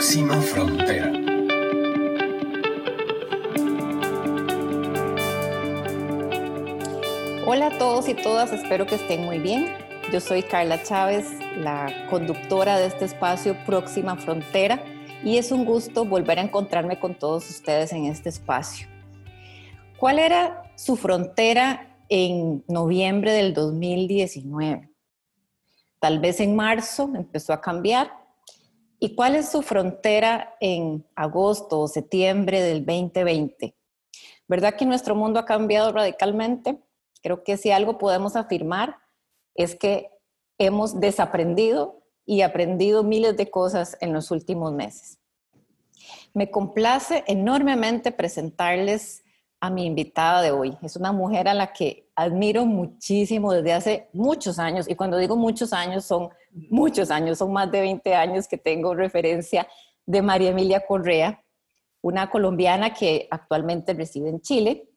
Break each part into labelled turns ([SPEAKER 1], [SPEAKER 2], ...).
[SPEAKER 1] Próxima Frontera.
[SPEAKER 2] Hola a todos y todas, espero que estén muy bien. Yo soy Carla Chávez, la conductora de este espacio Próxima Frontera, y es un gusto volver a encontrarme con todos ustedes en este espacio. ¿Cuál era su frontera en noviembre del 2019? Tal vez en marzo empezó a cambiar. ¿Y cuál es su frontera en agosto o septiembre del 2020? ¿Verdad que nuestro mundo ha cambiado radicalmente? Creo que si algo podemos afirmar es que hemos desaprendido y aprendido miles de cosas en los últimos meses. Me complace enormemente presentarles a mi invitada de hoy. Es una mujer a la que admiro muchísimo desde hace muchos años, y cuando digo muchos años, son muchos años, son más de 20 años que tengo referencia de María Emilia Correa, una colombiana que actualmente reside en Chile,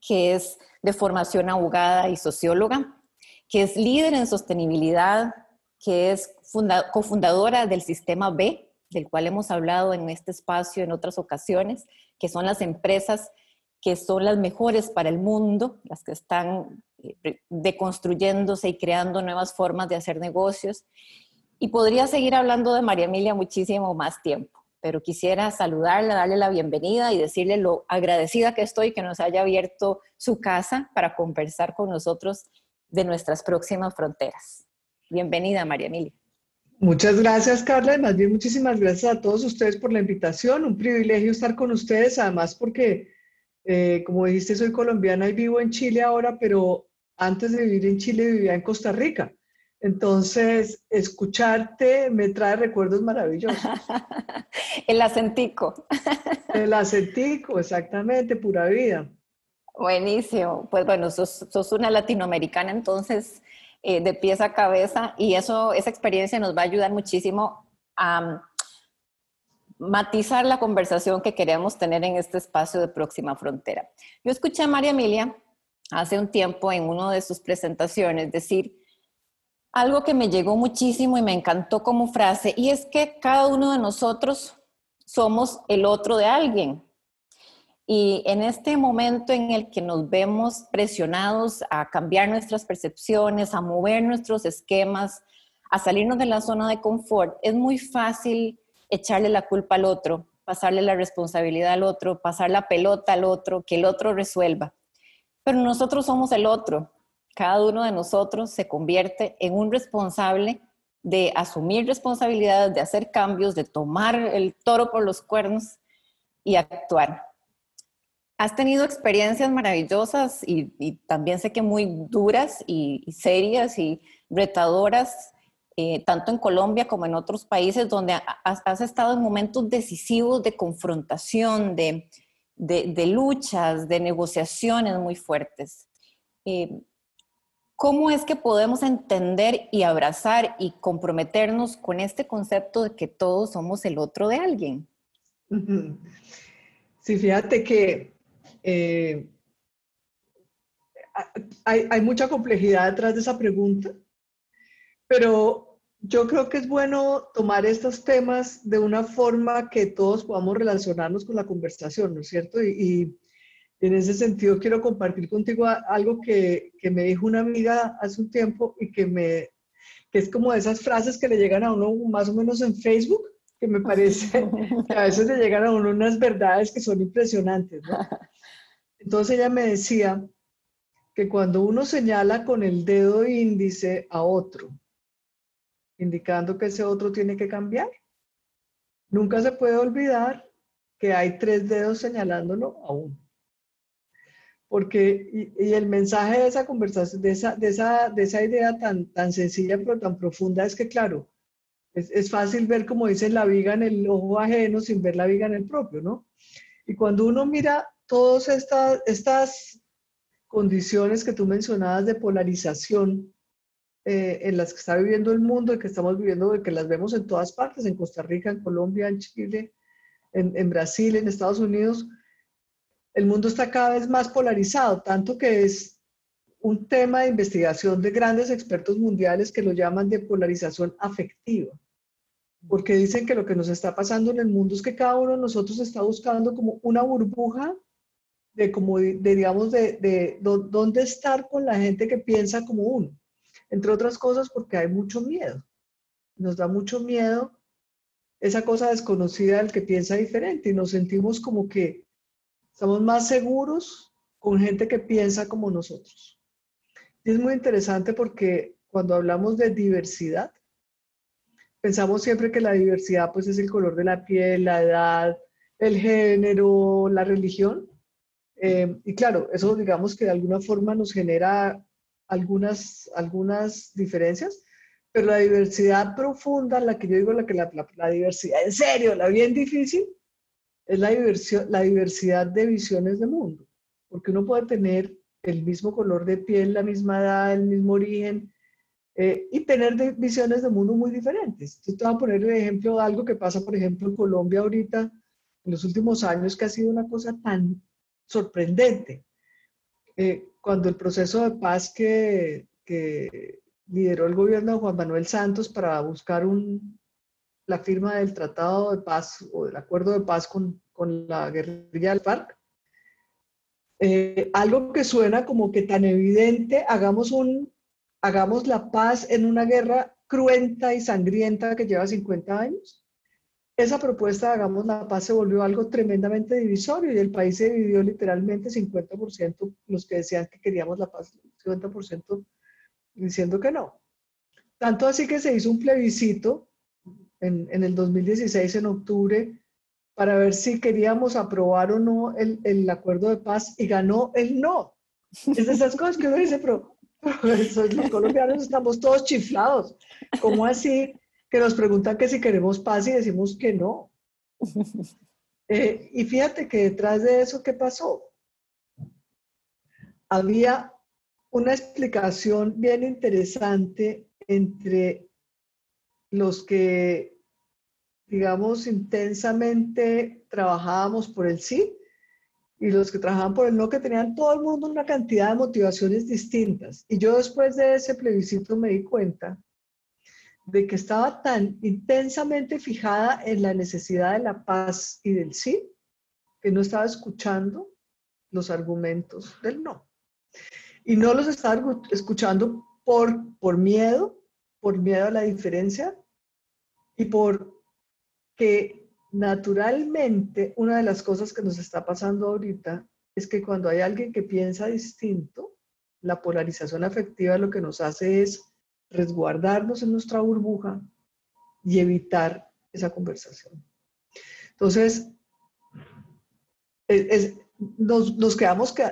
[SPEAKER 2] que es de formación abogada y socióloga, que es líder en sostenibilidad, que es cofundadora del sistema B, del cual hemos hablado en este espacio en otras ocasiones, que son las empresas que son las mejores para el mundo, las que están eh, deconstruyéndose y creando nuevas formas de hacer negocios. Y podría seguir hablando de María Emilia muchísimo más tiempo, pero quisiera saludarla, darle la bienvenida y decirle lo agradecida que estoy que nos haya abierto su casa para conversar con nosotros de nuestras próximas fronteras. Bienvenida, María Emilia.
[SPEAKER 3] Muchas gracias, Carla, y más bien muchísimas gracias a todos ustedes por la invitación. Un privilegio estar con ustedes, además porque eh, como dijiste, soy colombiana y vivo en Chile ahora, pero antes de vivir en Chile vivía en Costa Rica. Entonces, escucharte me trae recuerdos maravillosos.
[SPEAKER 2] El acentico.
[SPEAKER 3] El acentico, exactamente, pura vida.
[SPEAKER 2] Buenísimo. Pues bueno, sos, una latinoamericana entonces eh, de pies a cabeza y eso, esa experiencia nos va a ayudar muchísimo a matizar la conversación que queremos tener en este espacio de Próxima Frontera. Yo escuché a María Emilia hace un tiempo en una de sus presentaciones decir algo que me llegó muchísimo y me encantó como frase, y es que cada uno de nosotros somos el otro de alguien. Y en este momento en el que nos vemos presionados a cambiar nuestras percepciones, a mover nuestros esquemas, a salirnos de la zona de confort, es muy fácil echarle la culpa al otro, pasarle la responsabilidad al otro, pasar la pelota al otro, que el otro resuelva. Pero nosotros somos el otro. Cada uno de nosotros se convierte en un responsable de asumir responsabilidades, de hacer cambios, de tomar el toro por los cuernos y actuar. Has tenido experiencias maravillosas y, también sé que muy duras y serias y retadoras eh, tanto en Colombia como en otros países donde has, estado en momentos decisivos de confrontación, de, luchas, de negociaciones muy fuertes. Eh, ¿Cómo es que podemos entender y abrazar y comprometernos con este concepto de que todos somos el otro de alguien?
[SPEAKER 3] Sí, fíjate que eh, hay, hay, mucha complejidad detrás de esa pregunta pero yo creo que es bueno tomar estos temas de una forma que todos podamos relacionarnos con la conversación, ¿no es cierto? Y, en ese sentido quiero compartir contigo algo que, que, me dijo una amiga hace un tiempo y que, me, que es como esas frases que le llegan a uno más o menos en Facebook, que me parece que a veces le llegan a uno unas verdades que son impresionantes, ¿no? Entonces ella me decía que cuando uno señala con el dedo índice a otro, indicando que ese otro tiene que cambiar. Nunca se puede olvidar que hay tres dedos señalándolo a uno. Porque, y, el mensaje de esa conversación, de esa, de esa, de esa idea tan, tan sencilla pero tan profunda es que, claro, es, es, fácil ver, como dicen, la viga en el ojo ajeno sin ver la viga en el propio, ¿no? Y cuando uno mira todas estas, estas condiciones que tú mencionabas de polarización eh, en las que está viviendo el mundo y que estamos viviendo, que las vemos en todas partes, en Costa Rica, en Colombia, en Chile, en, en Brasil, en Estados Unidos, el mundo está cada vez más polarizado, tanto que es un tema de investigación de grandes expertos mundiales que lo llaman de polarización afectiva. porque dicen que lo que nos está pasando en el mundo es que cada uno de nosotros está buscando como una burbuja de, como de, digamos, de, de, dónde estar con la gente que piensa como uno. Entre otras cosas porque hay mucho miedo. Nos da mucho miedo esa cosa desconocida del que piensa diferente y nos sentimos como que estamos más seguros con gente que piensa como nosotros. Y es muy interesante porque cuando hablamos de diversidad, pensamos siempre que la diversidad pues es el color de la piel, la edad, el género, la religión. Eh, y claro, eso digamos que de alguna forma nos genera algunas, algunas diferencias, pero la diversidad profunda, la que yo digo, la que la, la, diversidad en serio, la bien difícil, es la, diversión, la diversidad de visiones de mundo, porque uno puede tener el mismo color de piel, la misma edad, el mismo origen, eh, y tener visiones de mundo muy diferentes. Entonces, te voy a poner el ejemplo de algo que pasa, por ejemplo, en Colombia ahorita, en los últimos años, que ha sido una cosa tan sorprendente. Eh, cuando el proceso de paz que, que, lideró el gobierno de Juan Manuel Santos para buscar un, la firma del tratado de paz o del acuerdo de paz con, con la guerrilla del FARC, eh, algo que suena como que tan evidente, hagamos un hagamos la paz en una guerra cruenta y sangrienta que lleva 50 años. Esa propuesta de hagamos la paz se volvió algo tremendamente divisorio y el país se dividió literalmente 50% los que decían que queríamos la paz, 50% diciendo que no. Tanto así que se hizo un plebiscito en, en el 2016, en octubre, para ver si queríamos aprobar o no el, el acuerdo de paz y ganó el no. Es de esas cosas que uno dice, pero los colombianos estamos todos chiflados. ¿Cómo así que nos preguntan que si queremos paz y decimos que no? Eh, y fíjate que detrás de eso, ¿qué pasó? Había una explicación bien interesante entre los que, digamos, intensamente trabajábamos por el sí y los que trabajaban por el no, que tenían todo el mundo una cantidad de motivaciones distintas. Y yo después de ese plebiscito me di cuenta de que estaba tan intensamente fijada en la necesidad de la paz y del sí, que no estaba escuchando los argumentos del no. Y no los estaba escuchando por, por miedo, por miedo a la diferencia y por que naturalmente, una de las cosas que nos está pasando ahorita es que cuando hay alguien que piensa distinto, la polarización afectiva lo que nos hace es resguardarnos en nuestra burbuja y evitar esa conversación. Entonces, es, nos, quedamos, que,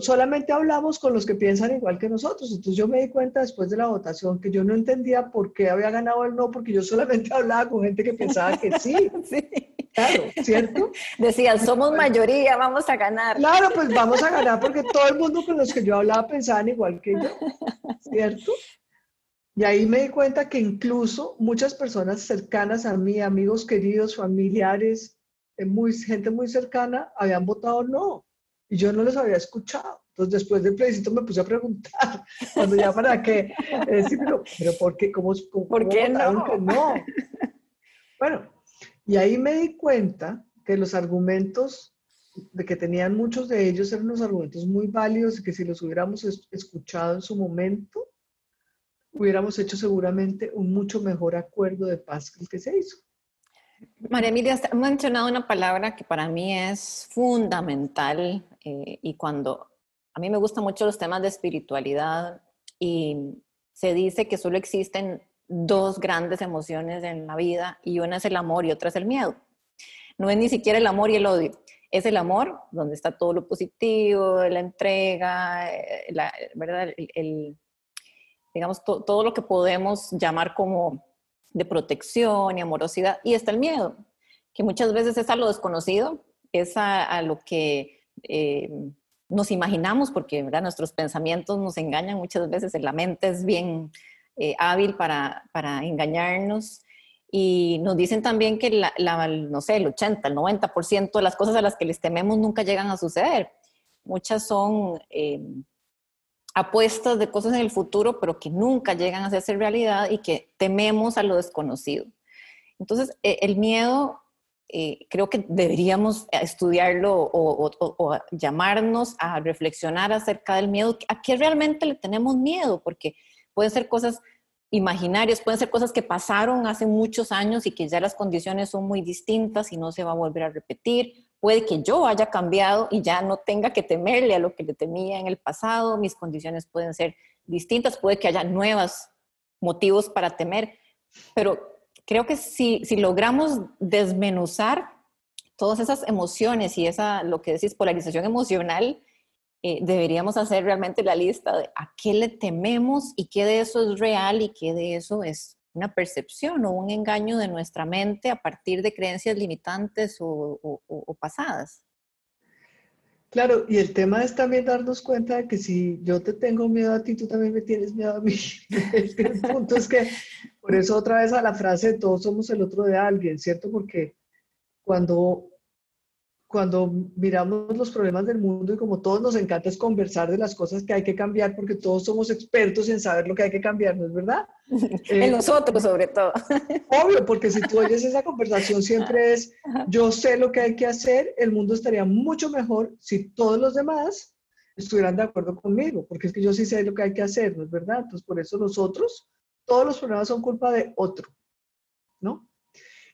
[SPEAKER 3] solamente hablamos con los que piensan igual que nosotros. Entonces yo me di cuenta después de la votación que yo no entendía por qué había ganado el no, porque yo solamente hablaba con gente que pensaba que sí. sí. Claro, ¿cierto?
[SPEAKER 2] Decían, somos mayoría, vamos a ganar.
[SPEAKER 3] Claro, pues vamos a ganar porque todo el mundo con los que yo hablaba pensaban igual que yo, ¿cierto? Y ahí me di cuenta que incluso muchas personas cercanas a mí, amigos queridos, familiares, muy, gente muy cercana habían votado no y yo no les había escuchado. Entonces, después del plebiscito me puse a preguntar, cuando ya para qué, decir, pero, pero ¿por qué? ¿Cómo,
[SPEAKER 2] ¿Por qué no?
[SPEAKER 3] no? Bueno, y ahí me di cuenta que los argumentos, de que tenían muchos de ellos, eran unos argumentos muy válidos y que si los hubiéramos escuchado en su momento, hubiéramos hecho seguramente un mucho mejor acuerdo de paz que el que se hizo.
[SPEAKER 2] María Emilia, has mencionado una palabra que para mí es fundamental eh, y cuando a mí me gustan mucho los temas de espiritualidad y se dice que solo existen dos grandes emociones en la vida y una es el amor y otra es el miedo. No es ni siquiera el amor y el odio, es el amor donde está todo lo positivo, la entrega, eh, la, ¿verdad? El, digamos, todo lo que podemos llamar como de protección y amorosidad, y está el miedo, que muchas veces es a lo desconocido, es a, lo que eh, nos imaginamos, porque ¿verdad? nuestros pensamientos nos engañan muchas veces, la mente es bien eh, hábil para, para, engañarnos. Y nos dicen también que, la, no sé, el 80, el 90% de las cosas a las que les tememos nunca llegan a suceder. Muchas son eh, apuestas de cosas en el futuro, pero que nunca llegan a hacerse realidad y que tememos a lo desconocido. Entonces, e, el miedo eh, creo que deberíamos estudiarlo o, llamarnos a reflexionar acerca del miedo. ¿A qué realmente le tenemos miedo? Porque pueden ser cosas imaginarias, pueden ser cosas que pasaron hace muchos años y que ya las condiciones son muy distintas y no se va a volver a repetir. Puede que yo haya cambiado y ya no tenga que temerle a lo que le temía en el pasado. Mis condiciones pueden ser distintas, puede que haya nuevos motivos para temer, pero creo que si, logramos desmenuzar todas esas emociones y esa, lo que decís, polarización emocional, eh, deberíamos hacer realmente la lista de a qué le tememos y qué de eso es real y qué de eso es una percepción o un engaño de nuestra mente a partir de creencias limitantes o, pasadas.
[SPEAKER 3] Claro, y el tema es también darnos cuenta de que si yo te tengo miedo a ti, tú también me tienes miedo a mí. el punto es que, por eso otra vez a la frase todos somos el otro de alguien, ¿cierto? Porque cuando cuando miramos los problemas del mundo y como todos nos encanta es conversar de las cosas que hay que cambiar porque todos somos expertos en saber lo que hay que cambiar, ¿no es verdad?
[SPEAKER 2] en eh, nosotros sobre todo.
[SPEAKER 3] Obvio, porque si tú oyes esa conversación siempre es, yo sé lo que hay que hacer, el mundo estaría mucho mejor si todos los demás estuvieran de acuerdo conmigo, porque es que yo sí sé lo que hay que hacer, ¿no es verdad? Entonces por eso nosotros, todos los problemas son culpa de otro, ¿no?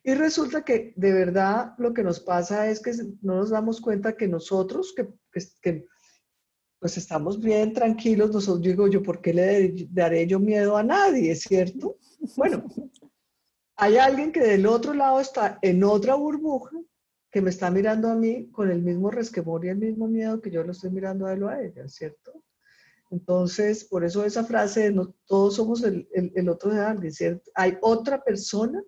[SPEAKER 3] Y resulta que de verdad lo que nos pasa es que no nos damos cuenta que nosotros, que, pues estamos bien tranquilos, nosotros digo yo, ¿por qué le daré yo miedo a nadie, cierto? Bueno, hay alguien que del otro lado está en otra burbuja que me está mirando a mí con el mismo resquemor y el mismo miedo que yo lo estoy mirando a él o a ella, ¿cierto? Entonces, por eso esa frase de todos somos el, el, el otro de alguien, ¿cierto? Hay otra persona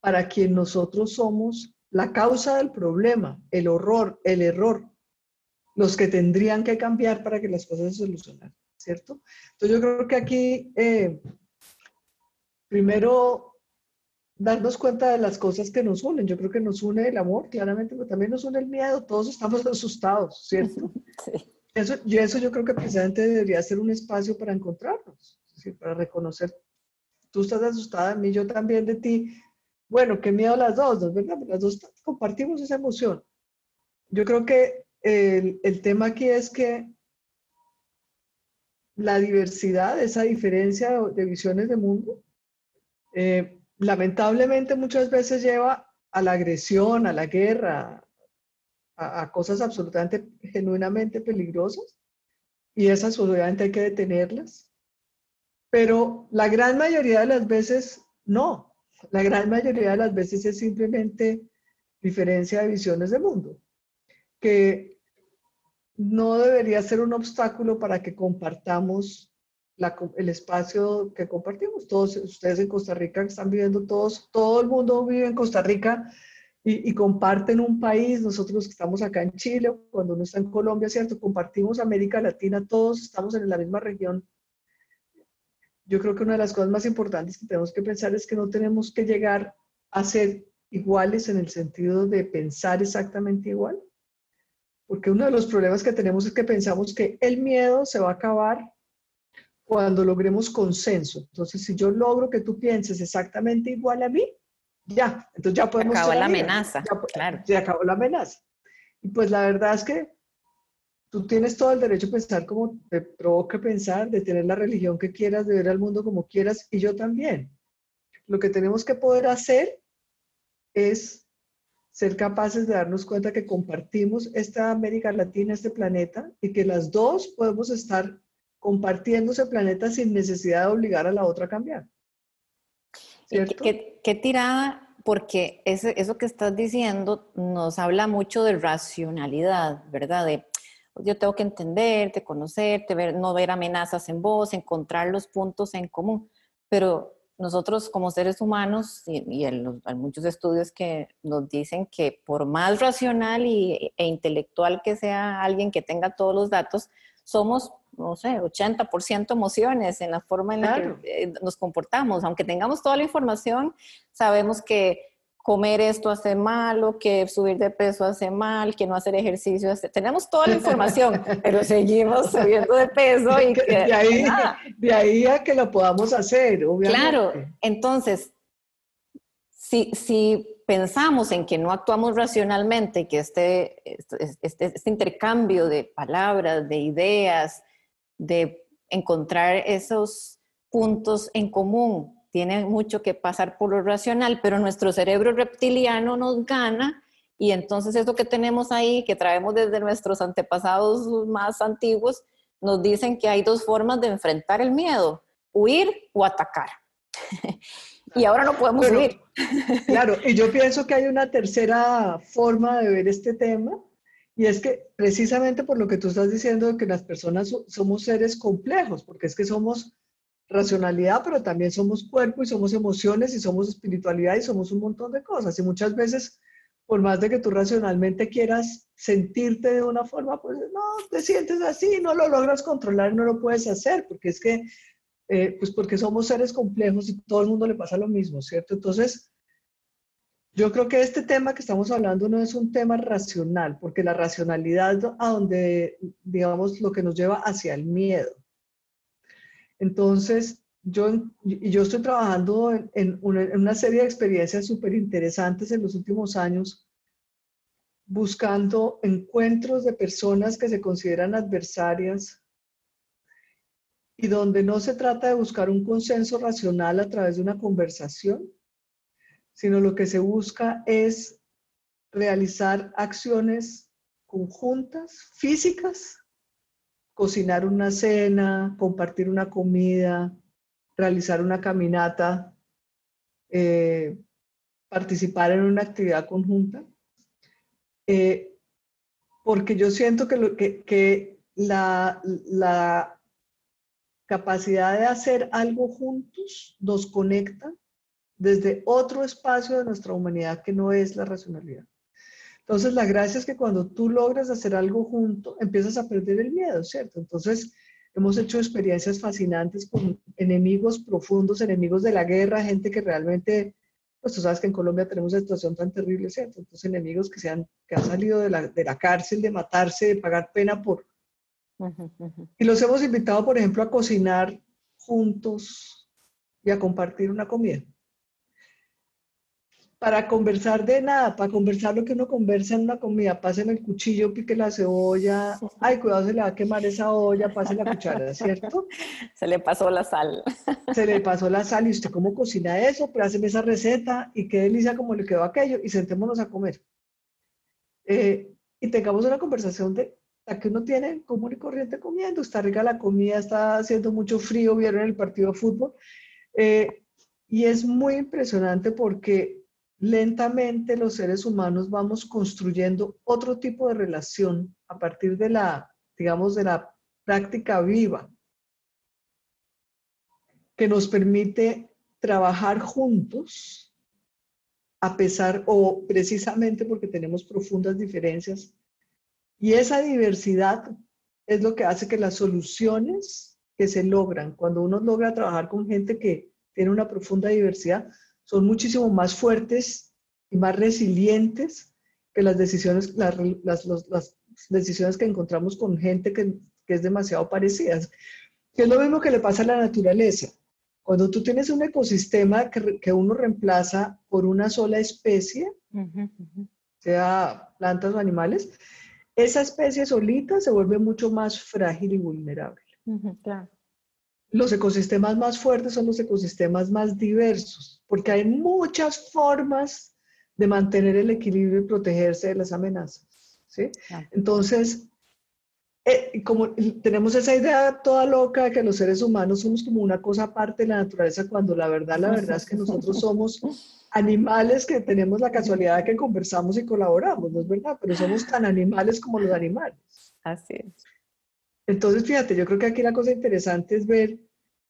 [SPEAKER 3] para quien nosotros somos la causa del problema, el horror, el error, los que tendrían que cambiar para que las cosas se solucionaran, ¿cierto? Entonces yo creo que aquí, eh, primero, darnos cuenta de las cosas que nos unen. Yo creo que nos une el amor, claramente, pero también nos une el miedo. Todos estamos asustados, ¿cierto? Sí. Eso, y eso yo creo que precisamente debería ser un espacio para encontrarnos, para reconocer, tú estás asustada de mí, yo también de ti, bueno, qué miedo las dos. ¿verdad? Las dos compartimos esa emoción. Yo creo que el, el tema aquí es que la diversidad, esa diferencia de visiones de mundo, eh, lamentablemente muchas veces lleva a la agresión, a la guerra, a, a, cosas absolutamente, genuinamente peligrosas. Y esas obviamente hay que detenerlas. Pero la gran mayoría de las veces no. La gran mayoría de las veces es simplemente diferencia de visiones de mundo, que no debería ser un obstáculo para que compartamos el espacio que compartimos. Todos ustedes en Costa Rica están viviendo, todos, todo el mundo vive en Costa Rica y, comparten un país. Nosotros que estamos acá en Chile, cuando uno está en Colombia, ¿cierto? Compartimos América Latina, todos estamos en la misma región yo creo que una de las cosas más importantes que tenemos que pensar es que no tenemos que llegar a ser iguales en el sentido de pensar exactamente igual. Porque uno de los problemas que tenemos es que pensamos que el miedo se va a acabar cuando logremos consenso. Entonces, si yo logro que tú pienses exactamente igual a mí, ya, entonces ya podemos...
[SPEAKER 2] Se acabó la amenaza, claro.
[SPEAKER 3] Se acabó la amenaza. Y pues la verdad es que tú tienes todo el derecho a pensar como te provoca pensar, de tener la religión que quieras, de ver al mundo como quieras, y yo también. Lo que tenemos que poder hacer es ser capaces de darnos cuenta que compartimos esta América Latina, este planeta, y que las dos podemos estar compartiendo ese planeta sin necesidad de obligar a la otra a cambiar.
[SPEAKER 2] ¿Qué, qué, tirada, porque eso que estás diciendo nos habla mucho de racionalidad, ¿verdad? De yo tengo que entenderte, conocerte, ver, no ver amenazas en vos, encontrar los puntos en común. Pero nosotros como seres humanos, y, hay muchos estudios que nos dicen que por más racional y, e intelectual que sea alguien que tenga todos los datos, somos, no sé, 80% emociones en la forma en la que eh, nos comportamos. Aunque tengamos toda la información, sabemos que comer esto hace malo, que subir de peso hace mal, que no hacer ejercicio hace... Tenemos toda la información, pero seguimos subiendo de peso y que...
[SPEAKER 3] De ahí, de ahí a que lo podamos hacer, obviamente.
[SPEAKER 2] Claro, entonces, si, si pensamos en que no actuamos racionalmente, que este, este, este, este intercambio de palabras, de ideas, de encontrar esos puntos en común, tiene mucho que pasar por lo racional, pero nuestro cerebro reptiliano nos gana y entonces eso que tenemos ahí, que traemos desde nuestros antepasados más antiguos, nos dicen que hay dos formas de enfrentar el miedo, huir o atacar. y ahora no podemos huir.
[SPEAKER 3] claro, y yo pienso que hay una tercera forma de ver este tema, y es que precisamente por lo que tú estás diciendo, que las personas somos seres complejos, porque es que somos racionalidad, pero también somos cuerpo y somos emociones y somos espiritualidad y somos un montón de cosas. Y muchas veces por más de que tú racionalmente quieras sentirte de una forma, pues no, te sientes así, no lo logras controlar, no lo puedes hacer, porque es que, eh, pues porque somos seres complejos y todo el mundo le pasa lo mismo, ¿cierto? Entonces, yo creo que este tema que estamos hablando no es un tema racional, porque la racionalidad a donde, digamos, lo que nos lleva hacia el miedo. Entonces, yo, yo estoy trabajando en, una, serie de experiencias súper interesantes en los últimos años, buscando encuentros de personas que se consideran adversarias y donde no se trata de buscar un consenso racional a través de una conversación, sino lo que se busca es realizar acciones conjuntas, físicas, cocinar una cena, compartir una comida, realizar una caminata, eh, participar en una actividad conjunta, eh, porque yo siento que, que, la, la, capacidad de hacer algo juntos nos conecta desde otro espacio de nuestra humanidad que no es la racionalidad. Entonces, la gracia es que cuando tú logras hacer algo junto, empiezas a perder el miedo, ¿cierto? Entonces, Hemos hecho experiencias fascinantes con enemigos profundos, enemigos de la guerra, gente que realmente, pues tú sabes que en Colombia tenemos una situación tan terrible, ¿cierto? Entonces enemigos que, se han, que han salido de la, de la cárcel, de matarse, de pagar pena por... Y los hemos invitado, por ejemplo, a cocinar juntos y a compartir una comida para conversar de nada, para conversar lo que uno conversa en una comida, pasen el cuchillo, pique la cebolla, ay, cuidado, se le va a quemar esa olla, pase la cuchara, ¿cierto?
[SPEAKER 2] Se le pasó la sal.
[SPEAKER 3] Se le pasó la sal, y usted cómo cocina eso, pero hacen esa receta, y qué delicia como le quedó aquello, y sentémonos a comer. Eh, y tengamos una conversación de la que uno tiene común y corriente comiendo, está rica la comida, está haciendo mucho frío, vieron el partido de fútbol, eh, y es muy impresionante porque lentamente los seres humanos vamos construyendo otro tipo de relación a partir de la, digamos, de la práctica viva, que nos permite trabajar juntos, a pesar o precisamente porque tenemos profundas diferencias. Y esa diversidad es lo que hace que las soluciones que se logran, cuando uno logra trabajar con gente que tiene una profunda diversidad, son muchísimo más fuertes y más resilientes que las decisiones, las, las, decisiones que encontramos con gente que, que, es demasiado parecida. Que es lo mismo que le pasa a la naturaleza. Cuando tú tienes un ecosistema que, que uno reemplaza por una sola especie, sea plantas o animales, esa especie solita se vuelve mucho más frágil y vulnerable. claro los ecosistemas más fuertes son los ecosistemas más diversos, porque hay muchas formas de mantener el equilibrio y protegerse de las amenazas. ¿sí? Entonces, eh, como tenemos esa idea toda loca de que los seres humanos somos como una cosa aparte de la naturaleza, cuando la verdad, la verdad es que nosotros somos animales que tenemos la casualidad de que conversamos y colaboramos, ¿no es verdad? Pero somos tan animales como los animales.
[SPEAKER 2] Así es.
[SPEAKER 3] Entonces, fíjate, yo creo que aquí la cosa interesante es ver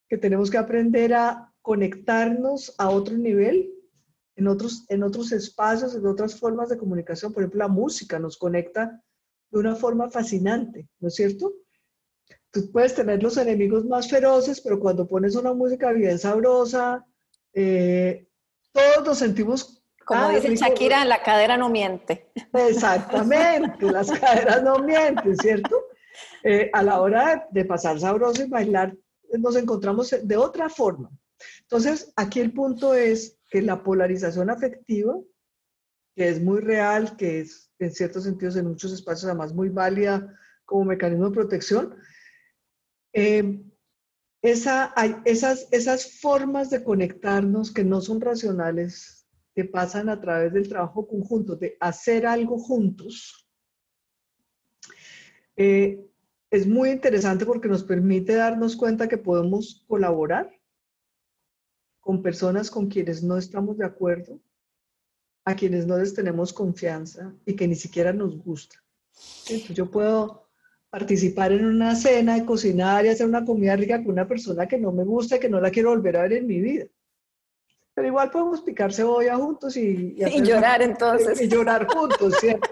[SPEAKER 3] que tenemos que aprender a conectarnos a otro nivel, en otros, en otros espacios, en otras formas de comunicación. Por ejemplo, la música nos conecta de una forma fascinante, ¿no es cierto? Tú puedes tener los enemigos más feroces, pero cuando pones una música bien sabrosa, eh, todos nos sentimos...
[SPEAKER 2] Como ah, dice Shakira, la cadera no miente.
[SPEAKER 3] Exactamente, las caderas no mienten, ¿cierto? Eh, a la hora de, pasar sabroso y bailar, nos encontramos de otra forma. Entonces, aquí el punto es que la polarización afectiva, que es muy real, que es en ciertos sentidos en muchos espacios además muy válida como mecanismo de protección, eh, esa, hay esas, esas formas de conectarnos que no son racionales, que pasan a través del trabajo conjunto, de hacer algo juntos, eh, es muy interesante porque nos permite darnos cuenta que podemos colaborar con personas con quienes no estamos de acuerdo, a quienes no les tenemos confianza y que ni siquiera nos gusta. Entonces yo puedo participar en una cena y cocinar y hacer una comida rica con una persona que no me gusta y que no la quiero volver a ver en mi vida. Pero igual podemos picar cebolla juntos y,
[SPEAKER 2] y, llorar entonces.
[SPEAKER 3] Y llorar juntos, ¿cierto?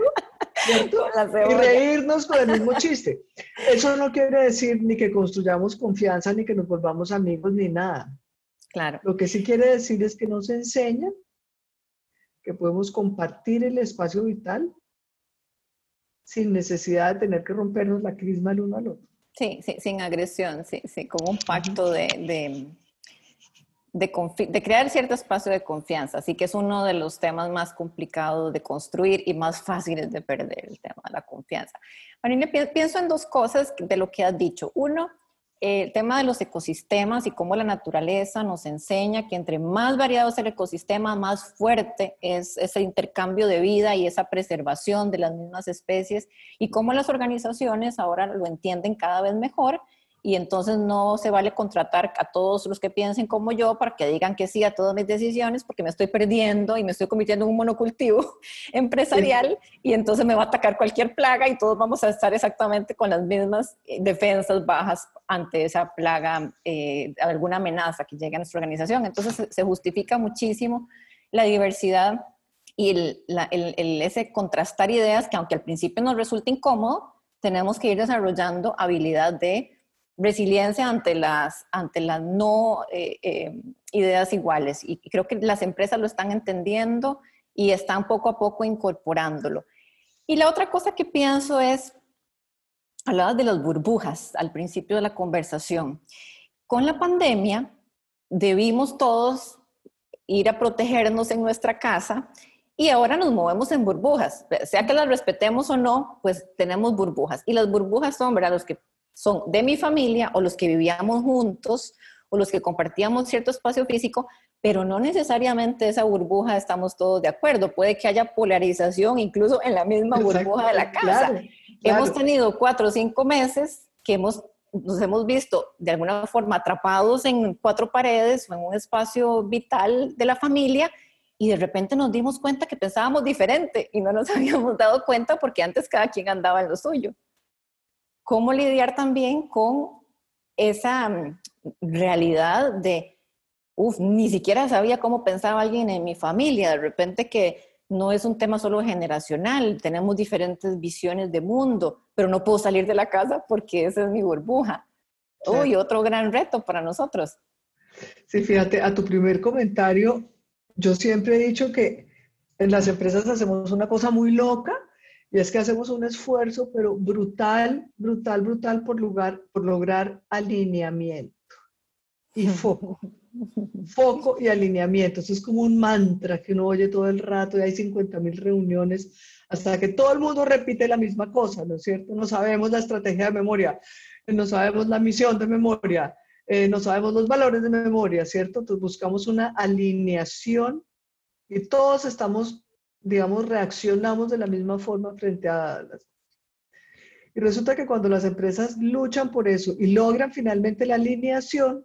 [SPEAKER 3] Y reírnos con el mismo chiste. Eso no quiere decir ni que construyamos confianza, ni que nos volvamos amigos, ni nada.
[SPEAKER 2] Claro.
[SPEAKER 3] Lo que sí quiere decir es que nos enseña que podemos compartir el espacio vital sin necesidad de tener que rompernos la crisma el uno al otro.
[SPEAKER 2] Sí, sí sin agresión, sí, sí, como un pacto de, de, de, crear cierto espacio de confianza. Así que es uno de los temas más complicados de construir y más fáciles de perder, el tema de la confianza. Marina, pienso en dos cosas de lo que has dicho. Uno, el tema de los ecosistemas y cómo la naturaleza nos enseña que entre más variado es el ecosistema, más fuerte es ese intercambio de vida y esa preservación de las mismas especies y cómo las organizaciones ahora lo entienden cada vez mejor y entonces no se vale contratar a todos los que piensen como yo para que digan que sí a todas mis decisiones porque me estoy perdiendo y me estoy convirtiendo en un monocultivo empresarial y entonces me va a atacar cualquier plaga y todos vamos a estar exactamente con las mismas eh, defensas bajas ante esa plaga, eh, alguna amenaza que llegue a nuestra organización. Entonces se justifica muchísimo la diversidad y el, el, ese contrastar ideas que aunque al principio nos resulte incómodo, tenemos que ir desarrollando habilidad de resiliencia ante las, ante las no eh, eh, ideas iguales. Y creo que las empresas lo están entendiendo y están poco a poco incorporándolo. Y la otra cosa que pienso es, hablabas de las burbujas al principio de la conversación. Con la pandemia debimos todos ir a protegernos en nuestra casa y ahora nos movemos en burbujas. Sea que las respetemos o no, pues tenemos burbujas. Y las burbujas son, ¿verdad? Los que son de mi familia o los que vivíamos juntos o los que compartíamos cierto espacio físico, pero no necesariamente esa burbuja estamos todos de acuerdo. Puede que haya polarización incluso en la misma burbuja de la casa. Hemos tenido cuatro o cinco meses que hemos, nos hemos visto de alguna forma atrapados en cuatro paredes o en un espacio vital de la familia y de repente nos dimos cuenta que pensábamos diferente y no nos habíamos dado cuenta porque antes cada quien andaba en lo suyo cómo lidiar también con esa mm, realidad de, uff, ni siquiera sabía cómo pensaba alguien en mi familia, de repente que no es un tema solo generacional, tenemos diferentes visiones de mundo, pero no puedo salir de la casa porque esa es mi burbuja. Uy, otro gran reto para nosotros.
[SPEAKER 3] Sí, fíjate, a tu primer comentario, yo siempre he dicho que en las empresas hacemos una cosa muy loca y es que hacemos un esfuerzo, pero brutal, brutal, brutal por, lugar, por lograr alineamiento y foco. Foco y alineamiento. Eso es como un mantra que uno oye todo el rato y hay 50 mil reuniones hasta que todo el mundo repite la misma cosa, ¿no es cierto? No sabemos la estrategia de memoria, no sabemos la misión de memoria, eh, no sabemos los valores de memoria, ¿cierto? Entonces buscamos una alineación y todos estamos digamos, reaccionamos de la misma forma frente a las y resulta que cuando las empresas luchan por eso y logran finalmente la alineación,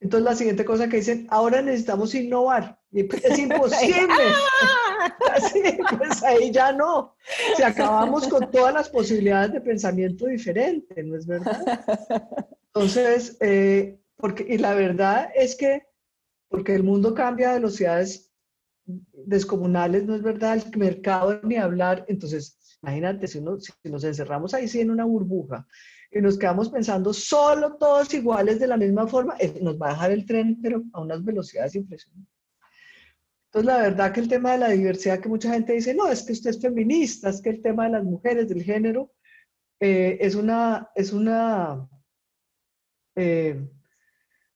[SPEAKER 3] entonces la siguiente cosa que dicen, ahora necesitamos innovar. Y pues, es imposible. Así, pues ahí ya no. Si acabamos con todas las posibilidades de pensamiento diferente, ¿no es verdad? Entonces, eh, porque, y la verdad es que, porque el mundo cambia a velocidades descomunales, no es verdad, el mercado ni hablar. Entonces, imagínate, si, si nos encerramos ahí sí en una burbuja y nos quedamos pensando solo todos iguales de la misma forma, eh, nos va a dejar el tren, pero a unas velocidades impresionantes. Entonces, la verdad que el tema de la diversidad, que mucha gente dice, no, es que usted es feminista, es que el tema de las mujeres, del género, eh, es una, es una, eh,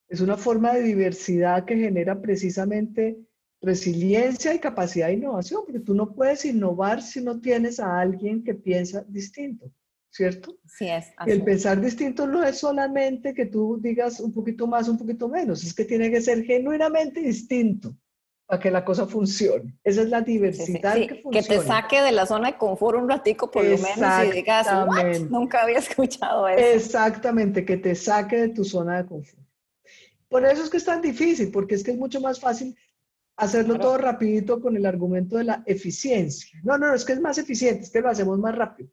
[SPEAKER 3] Es una forma de diversidad que genera precisamente resiliencia y capacidad de innovación, porque tú no puedes innovar si no tienes a alguien que piensa distinto, ¿cierto?
[SPEAKER 2] Sí es.
[SPEAKER 3] Y el pensar distinto no es solamente que tú digas un poquito más, un poquito menos, es que tiene que ser genuinamente distinto para que la cosa funcione. Esa es la diversidad que funciona.
[SPEAKER 2] Que te saque de la zona de confort un ratico por lo menos y digas, nunca había escuchado eso.
[SPEAKER 3] Exactamente, que te saque de tu zona de confort. Por eso es que es tan difícil, porque es que es mucho más fácil hacerlo todo rapidito con el argumento de la eficiencia. No, no, es que es más eficiente, es que lo hacemos más rápido.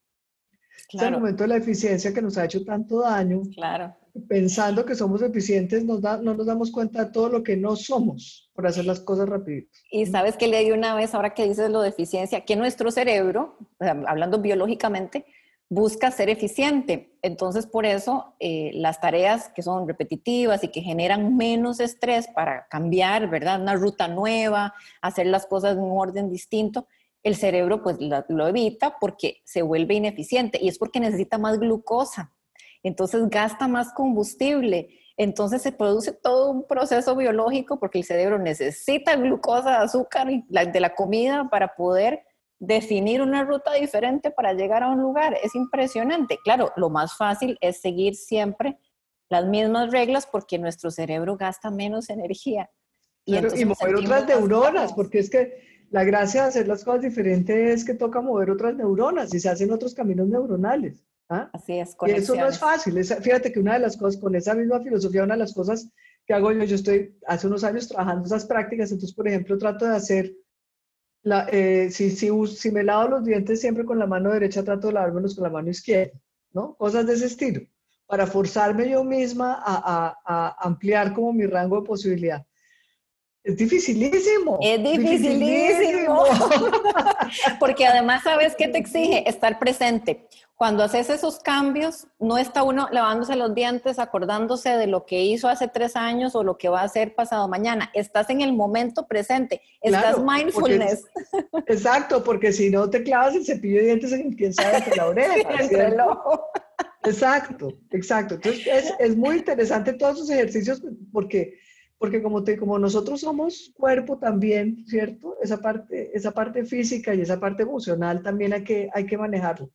[SPEAKER 3] Claro. el argumento de la eficiencia que nos ha hecho tanto daño.
[SPEAKER 2] Claro.
[SPEAKER 3] Pensando que somos eficientes, nos da, no nos damos cuenta de todo lo que no somos por hacer las cosas rapidito.
[SPEAKER 2] Y sabes que leí una vez, ahora que dices lo de eficiencia, que nuestro cerebro, hablando biológicamente, busca ser eficiente. Entonces, por eso eh, las tareas que son repetitivas y que generan menos estrés para cambiar, ¿verdad? Una ruta nueva, hacer las cosas en un orden distinto, el cerebro pues lo evita porque se vuelve ineficiente y es porque necesita más glucosa. Entonces gasta más combustible. Entonces se produce todo un proceso biológico porque el cerebro necesita glucosa, azúcar y de la comida para poder definir una ruta diferente para llegar a un lugar. Es impresionante. Claro, lo más fácil es seguir siempre las mismas reglas porque nuestro cerebro gasta menos energía.
[SPEAKER 3] Y, mover otras neuronas, porque es que la gracia de hacer las cosas diferentes es que toca mover otras neuronas y se hacen otros caminos neuronales. ¿ah?
[SPEAKER 2] Así es,
[SPEAKER 3] Y eso no es fácil. fíjate que una de las cosas, con esa misma filosofía, una de las cosas que hago yo, yo estoy hace unos años trabajando esas prácticas, entonces, por ejemplo, trato de hacer la, eh, si, si, si, me lavo los dientes siempre con la mano derecha, trato de lavármelos con la mano izquierda, ¿no? Cosas de ese estilo, para forzarme yo misma a, a, a ampliar como mi rango de posibilidad. Es dificilísimo.
[SPEAKER 2] Es dificilísimo. Porque además, ¿sabes qué te exige? Estar presente. Cuando haces esos cambios, no está uno lavándose los dientes, acordándose de lo que hizo hace tres años o lo que va a hacer pasado mañana. Estás en el momento presente. Estás mindfulness.
[SPEAKER 3] exacto, porque si no te clavas el cepillo de dientes en quién sabe entre la oreja. entre el. Exacto, exacto. Entonces es, es muy interesante todos esos ejercicios porque porque como, te, como nosotros somos cuerpo también, ¿cierto? Esa parte, esa parte física y esa parte emocional también hay que, hay que manejarlo.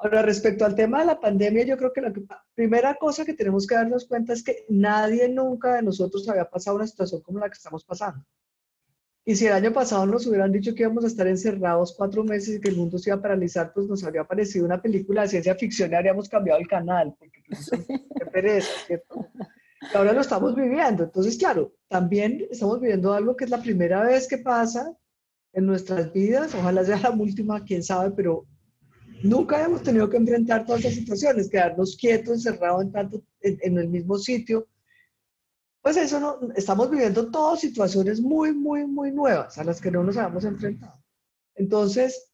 [SPEAKER 3] Ahora, respecto al tema de la pandemia, yo creo que la primera cosa que tenemos que darnos cuenta es que nadie nunca de nosotros había pasado una situación como la que estamos pasando. Y si el año pasado nos hubieran dicho que íbamos a estar encerrados cuatro meses y que el mundo se iba a paralizar, pues nos habría parecido una película de ciencia ficción y habríamos cambiado el canal, porque pues, qué pereza, ¿cierto? ahora lo estamos viviendo. Entonces, claro, también estamos viviendo algo que es la primera vez que pasa en nuestras vidas, ojalá sea la última, quién sabe, pero nunca hemos tenido que enfrentar todas esas situaciones, quedarnos quietos, encerrados en, tanto, en, el mismo sitio. Pues eso no, estamos viviendo todas situaciones muy, muy, muy nuevas a las que no nos habíamos enfrentado. Entonces,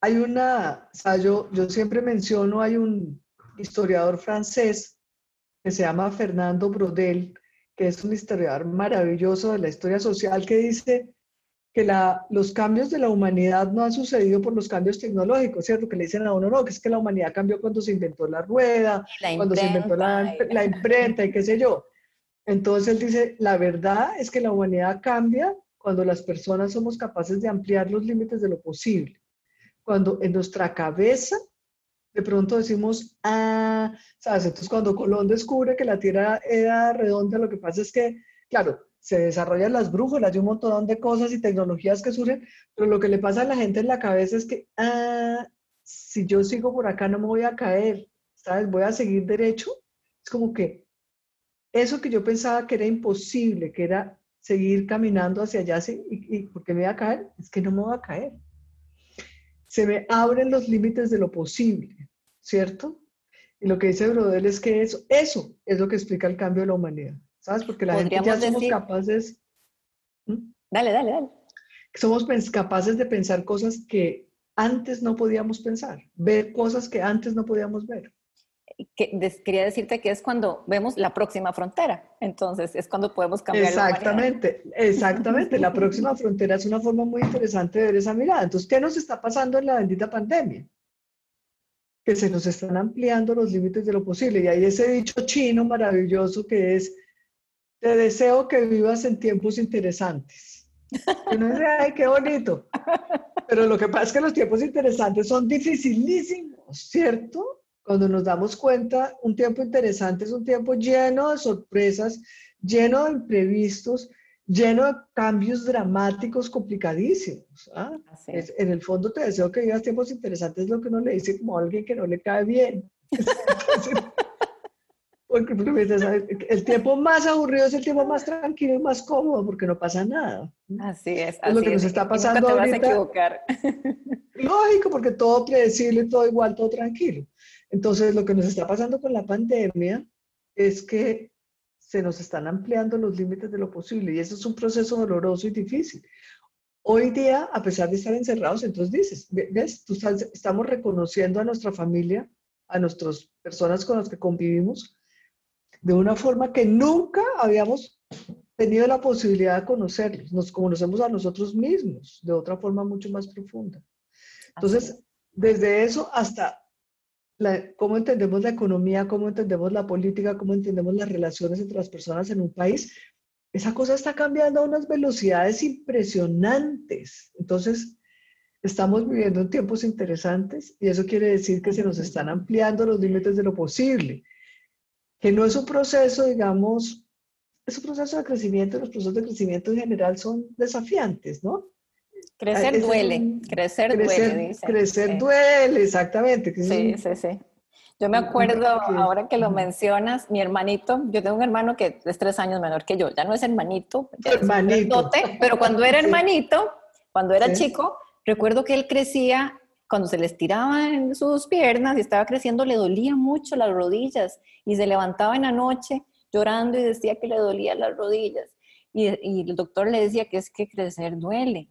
[SPEAKER 3] hay una, o sea, yo, yo siempre menciono, hay un historiador francés que se llama Fernando Brodel, que es un historiador maravilloso de la historia social, que dice que la, los cambios de la humanidad no han sucedido por los cambios tecnológicos, ¿cierto? Que le dicen a uno, no, que es que la humanidad cambió cuando se inventó la rueda, cuando se inventó la, la imprenta y qué sé yo. Entonces él dice, la verdad es que la humanidad cambia cuando las personas somos capaces de ampliar los límites de lo posible. Cuando en nuestra cabeza de pronto decimos, ah, ¿sabes? Entonces cuando Colón descubre que la Tierra era redonda, lo que pasa es que, claro, se desarrollan las brújulas y un montón de cosas y tecnologías que surgen, pero lo que le pasa a la gente en la cabeza es que, ah, si yo sigo por acá no me voy a caer, ¿sabes? Voy a seguir derecho. Es como que eso que yo pensaba que era imposible, que era seguir caminando hacia allá, y, y porque me voy a caer, es que no me voy a caer se me abren los límites de lo posible, ¿cierto? Y lo que dice Brodel es que eso, eso es lo que explica el cambio de la humanidad, ¿sabes? Porque la gente ya somos capaces...
[SPEAKER 2] Dale, dale, dale.
[SPEAKER 3] Somos capaces de pensar cosas que antes no podíamos pensar, ver cosas que antes no podíamos ver
[SPEAKER 2] que quería decirte que es cuando vemos la próxima frontera. Entonces, es cuando podemos cambiar.
[SPEAKER 3] Exactamente, la exactamente. La próxima frontera es una forma muy interesante de ver esa mirada. Entonces, ¿qué nos está pasando en la bendita pandemia? Que se nos están ampliando los límites de lo posible. Y hay ese dicho chino maravilloso que es, te deseo que vivas en tiempos interesantes. Uno dice, ay, qué bonito. Pero lo que pasa es que los tiempos interesantes son dificilísimos, ¿cierto? Cuando nos damos cuenta, un tiempo interesante es un tiempo lleno de sorpresas, lleno de imprevistos, lleno de cambios dramáticos complicadísimos. ¿ah? en el fondo te deseo que vivas tiempos interesantes, es lo que uno le dice como a alguien que no le cae bien. el tiempo más aburrido es el tiempo más tranquilo y más cómodo porque no pasa nada.
[SPEAKER 2] Así es.
[SPEAKER 3] es lo que nos está pasando
[SPEAKER 2] te
[SPEAKER 3] vas a
[SPEAKER 2] equivocar.
[SPEAKER 3] Lógico, porque todo predecible, todo igual, todo tranquilo. Entonces, lo que nos está pasando con la pandemia es que se nos están ampliando los límites de lo posible y eso es un proceso doloroso y difícil. Hoy día, a pesar de estar encerrados, entonces dices, ves, Tú estamos reconociendo a nuestra familia, a nuestras personas con las que convivimos, de una forma que nunca habíamos tenido la posibilidad de conocerlos. Nos conocemos a nosotros mismos de otra forma mucho más profunda. Entonces, desde eso hasta cómo entendemos la economía, cómo entendemos la política, cómo entendemos las relaciones entre las personas en un país, esa cosa está cambiando a unas velocidades impresionantes. Entonces, estamos viviendo en tiempos interesantes y eso quiere decir que se nos están ampliando los límites de lo posible, que no es un proceso, digamos, es un proceso de crecimiento, los procesos de crecimiento en general son desafiantes, ¿no?
[SPEAKER 2] Crecer duele, crecer, duele.
[SPEAKER 3] Crecer duele, exactamente.
[SPEAKER 2] Sí, sí, sí. Yo me acuerdo, ahora que lo mencionas, mi hermanito, yo tengo un hermano que es tres años menor que yo, ya no es hermanito,
[SPEAKER 3] hermanito.
[SPEAKER 2] pero cuando era hermanito, cuando era chico, recuerdo que él crecía, cuando se le estiraban sus piernas y estaba creciendo, le dolía mucho las rodillas y se levantaba en la noche llorando y decía que le dolían las rodillas. Y, y el doctor le decía que es que crecer duele.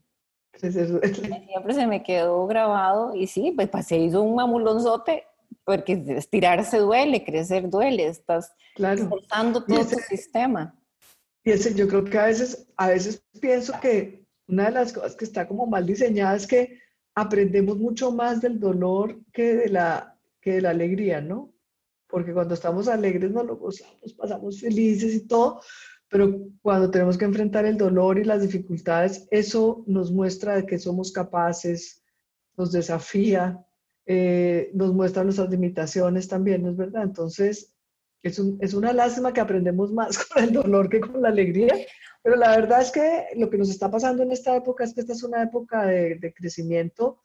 [SPEAKER 2] Siempre se me quedó grabado y sí, pues, pues se hizo un mamulonzote porque estirarse duele, crecer duele, estás claro. todo tu sistema.
[SPEAKER 3] Y ese, yo creo que a veces, a veces pienso que una de las cosas que está como mal diseñada es que aprendemos mucho más del dolor que de la, que de la alegría, ¿no? Porque cuando estamos alegres nos lo gozamos, pasamos felices y todo, pero cuando tenemos que enfrentar el dolor y las dificultades, eso nos muestra de que somos capaces, nos desafía, eh, nos muestra nuestras limitaciones también, ¿no es verdad? Entonces, es, es una lástima que aprendemos más con el dolor que con la alegría, pero la verdad es que lo que nos está pasando en esta época es que esta es una época de, de crecimiento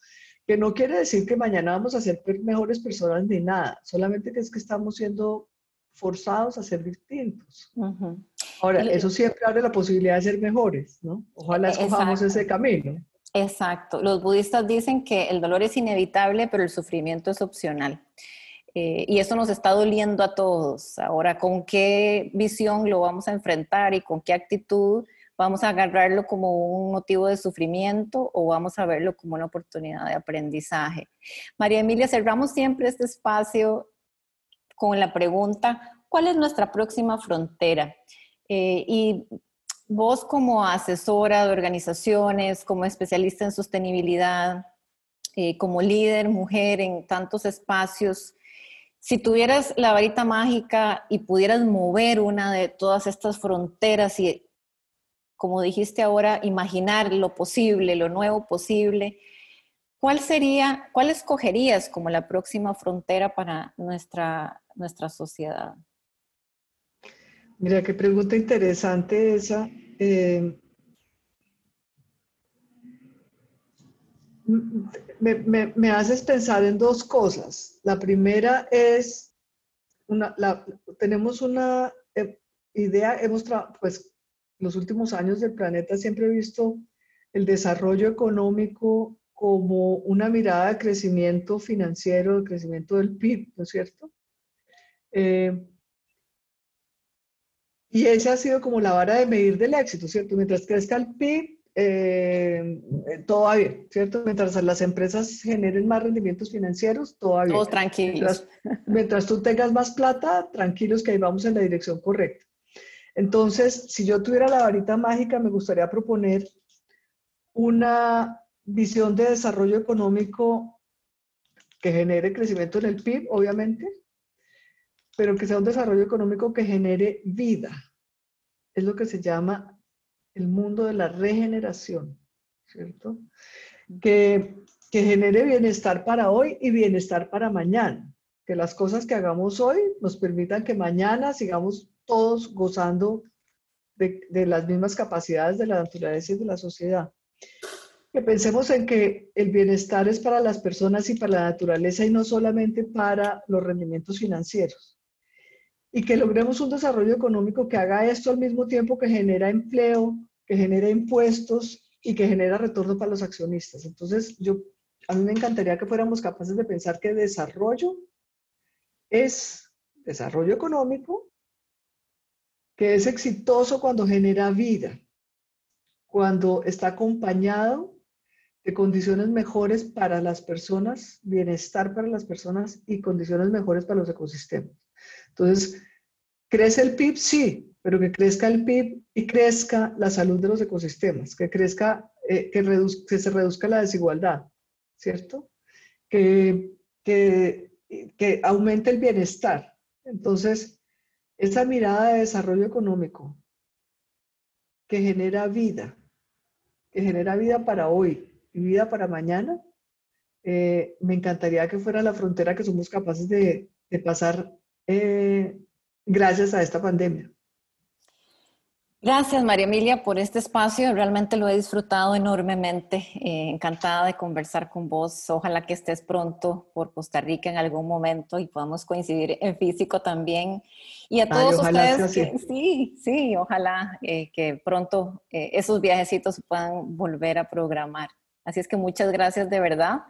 [SPEAKER 3] que no quiere decir que mañana vamos a ser mejores personas ni nada, solamente que es que estamos siendo forzados a ser distintos. Ahora, eso siempre abre la posibilidad de ser mejores, ¿no? Ojalá escojamos ese camino.
[SPEAKER 2] Exacto. Los budistas dicen que el dolor es inevitable, pero el sufrimiento es opcional. Eh, y eso nos está doliendo a todos. Ahora, ¿con qué visión lo vamos a enfrentar y con qué actitud vamos a agarrarlo como un motivo de sufrimiento o vamos a verlo como una oportunidad de aprendizaje? María Emilia, cerramos siempre este espacio con la pregunta, ¿cuál es nuestra próxima frontera? Eh, y vos como asesora de organizaciones, como especialista en sostenibilidad, eh, como líder, mujer en tantos espacios, si tuvieras la varita mágica y pudieras mover una de todas estas fronteras y, como dijiste ahora, imaginar lo posible, lo nuevo posible, ¿cuál sería, cuál escogerías como la próxima frontera para nuestra, nuestra sociedad?
[SPEAKER 3] Mira, qué pregunta interesante esa. Eh, me, haces pensar en dos cosas. La primera es, una, tenemos una eh, idea, hemos, pues los últimos años del planeta siempre he visto el desarrollo económico como una mirada de crecimiento financiero, de crecimiento del PIB, ¿no es cierto? Eh, y esa ha sido como la vara de medir del éxito, ¿cierto? Mientras crezca el PIB, eh, todo va bien, ¿cierto? Mientras las empresas generen más rendimientos financieros, bien.
[SPEAKER 2] Todos tranquilos.
[SPEAKER 3] Mientras, tú tengas más plata, tranquilos que ahí vamos en la dirección correcta. Entonces, si yo tuviera la varita mágica, me gustaría proponer una visión de desarrollo económico que genere crecimiento en el PIB, obviamente, pero que sea un desarrollo económico que genere vida. es lo que se llama el mundo de la regeneración, ¿cierto? Que, que genere bienestar para hoy y bienestar para mañana. Que las cosas que hagamos hoy nos permitan que mañana sigamos todos gozando de, de las mismas capacidades de la naturaleza y de la sociedad que pensemos en que el bienestar es para las personas y para la naturaleza y no solamente para los rendimientos financieros. Y que logremos un desarrollo económico que haga esto al mismo tiempo que genera empleo, que genera impuestos y que genera retorno para los accionistas. Entonces, yo, a mí me encantaría que fuéramos capaces de pensar que desarrollo es desarrollo económico, que es exitoso cuando genera vida, cuando está acompañado de condiciones mejores para las personas, bienestar para las personas y condiciones mejores para los ecosistemas. Entonces, ¿crece el PIB? Sí, pero que crezca el PIB y crezca la salud de los ecosistemas, que crezca, eh, que, se reduzca la desigualdad, ¿cierto? Que, que, que aumente el bienestar. Entonces, esa mirada de desarrollo económico que genera vida, que genera vida para hoy, y vida para mañana, eh, me encantaría que fuera la frontera que somos capaces de, pasar eh, gracias a esta pandemia.
[SPEAKER 2] Gracias, María Emilia, por este espacio. Realmente lo he disfrutado enormemente. Eh, encantada de conversar con vos. Ojalá que estés pronto por Costa Rica en algún momento y podamos coincidir en físico también. Y a todos ustedes, sí, sí, ojalá que pronto esos viajecitos puedan volver a programar. Así es que muchas gracias de verdad.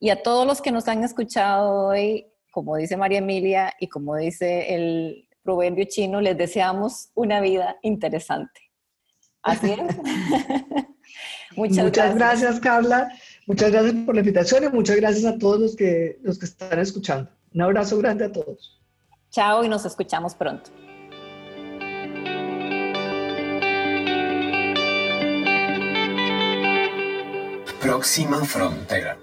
[SPEAKER 2] Y a todos los que nos han escuchado hoy, como dice María Emilia y como dice el proverbio chino, les deseamos una vida interesante. Así es.
[SPEAKER 3] muchas, muchas gracias. Carla. Muchas gracias por la invitación y muchas gracias a todos los que, los que están escuchando. Un abrazo grande a todos.
[SPEAKER 2] Chao y nos escuchamos pronto.
[SPEAKER 1] Próxima frontera.